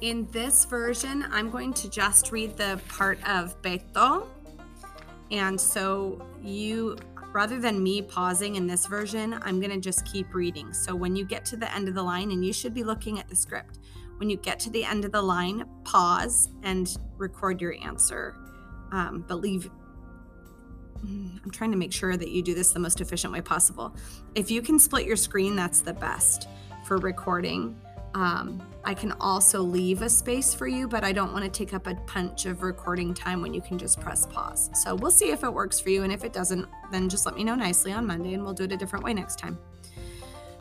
In this version, I'm going to just read the part of Beto. And so you, rather than me pausing in this version, I'm going to just keep reading. So when you get to the end of the line, and you should be looking at the script, when you get to the end of the line, pause and record your answer. Um, but leave, mm, I'm trying to make sure that you do this the most efficient way possible. If you can split your screen, that's the best for recording. Um, I can also leave a space for you, but I don't want to take up a punch of recording time when you can just press pause. So we'll see if it works for you. And if it doesn't, then just let me know nicely on Monday and we'll do it a different way next time.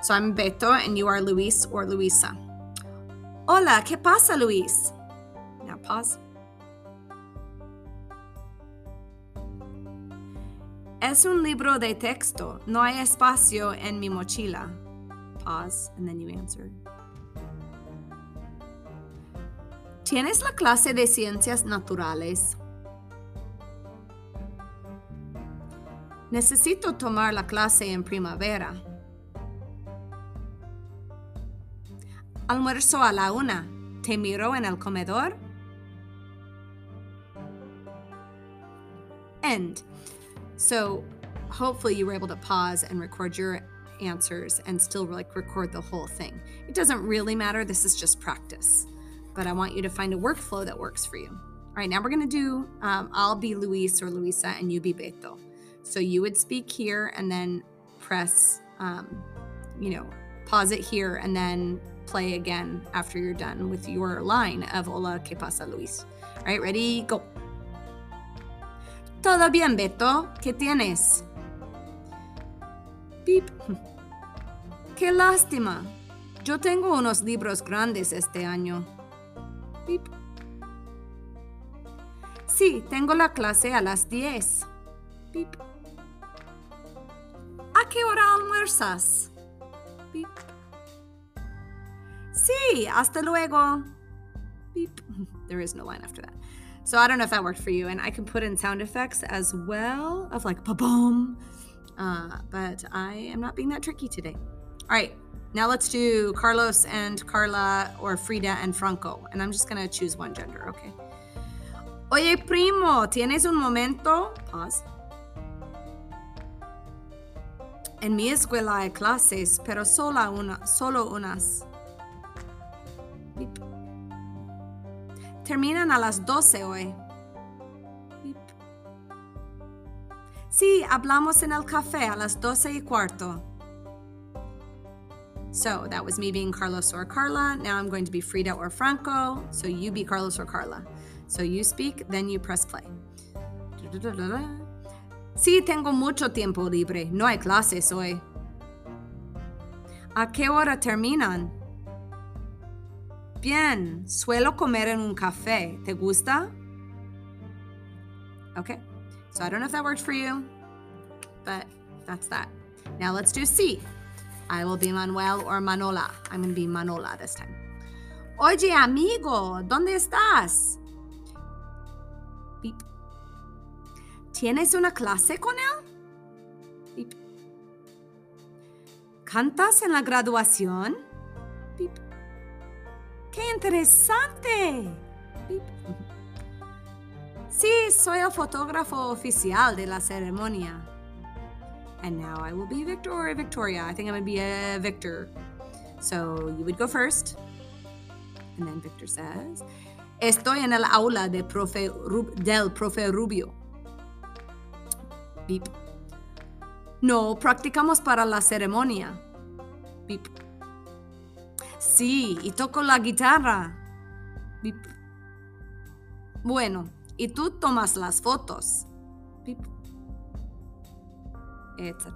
So I'm Beto and you are Luis or Luisa. Hola, ¿qué pasa, Luis? Now pause. Es un libro de texto. No hay espacio en mi mochila. Pause, and then you answer. ¿Tienes la clase de ciencias naturales? Necesito tomar la clase en primavera. Almuerzo a la una. ¿Te miro en el comedor? End. So hopefully you were able to pause and record your answers and still like record the whole thing. It doesn't really matter. This is just practice but I want you to find a workflow that works for you. All right, now we're going to do um, I'll be Luis or Luisa and you be Beto. So you would speak here and then press, um, you know, pause it here and then play again after you're done with your line of Hola, ¿qué pasa, Luis? All right, ready, go. Todo bien, Beto. ¿Qué tienes? Beep. Qué lástima. Yo tengo unos libros grandes este año. Sí, tengo la clase a las 10. ¿A qué hora almuerzas? Sí, hasta luego. There is no line after that. So I don't know if that worked for you. And I can put in sound effects as well of like ba-boom. Uh, but I am not being that tricky today. All right. Now let's do Carlos and Carla or Frida and Franco. And I'm just going to choose one gender, okay? Oye, primo, ¿tienes un momento? Pause. En mi escuela hay clases, pero sola una, solo unas. Terminan a las 12 hoy. Sí, hablamos en el café a las 12 y cuarto. So that was me being Carlos or Carla. Now I'm going to be Frida or Franco. So you be Carlos or Carla. So you speak, then you press play. Sí, tengo mucho tiempo libre. No hay clases hoy. ¿A qué hora terminan? Bien, suelo comer en un café. ¿Te gusta? Okay, so I don't know if that worked for you, but that's that. Now let's do C. I will be Manuel or Manola. I'm going to be Manola this time. Oye, amigo, ¿dónde estás? ¿Tienes una clase con él? ¿Cantas en la graduación? ¡Qué interesante! Sí, soy el fotógrafo oficial de la ceremonia. And now I will be Victor or Victoria. I think I'm going to be a Victor. So you would go first. And then Victor says, Estoy en el aula de profe del profe Rubio. Beep. No, practicamos para la ceremonia. Beep. Sí, y toco la guitarra. Beep. Bueno, y tú tomas las fotos. Beep etc.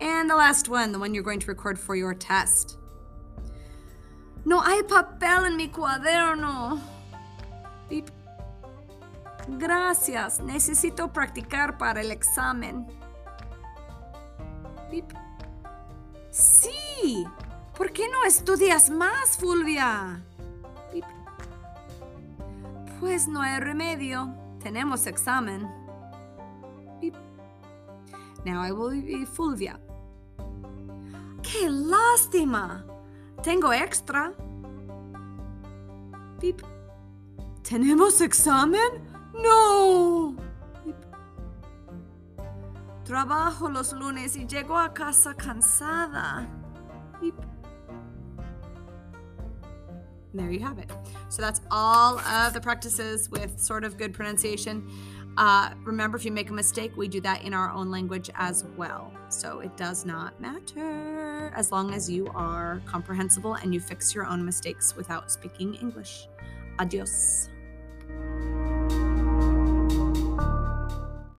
And the last one, the one you're going to record for your test. No hay papel en mi cuaderno. Gracias, necesito practicar para el examen. Beep. Sí, ¿por qué no estudias más, Fulvia? Pues no hay remedio, tenemos examen. Now I will be Fulvia. ¡Qué lástima! Tengo extra. Beep. ¿Tenemos examen? No. Beep. Trabajo los lunes y llego a casa cansada. Beep. There you have it. So that's all of the practices with sort of good pronunciation. Uh, remember, if you make a mistake, we do that in our own language as well. So it does not matter as long as you are comprehensible and you fix your own mistakes without speaking English. Adios.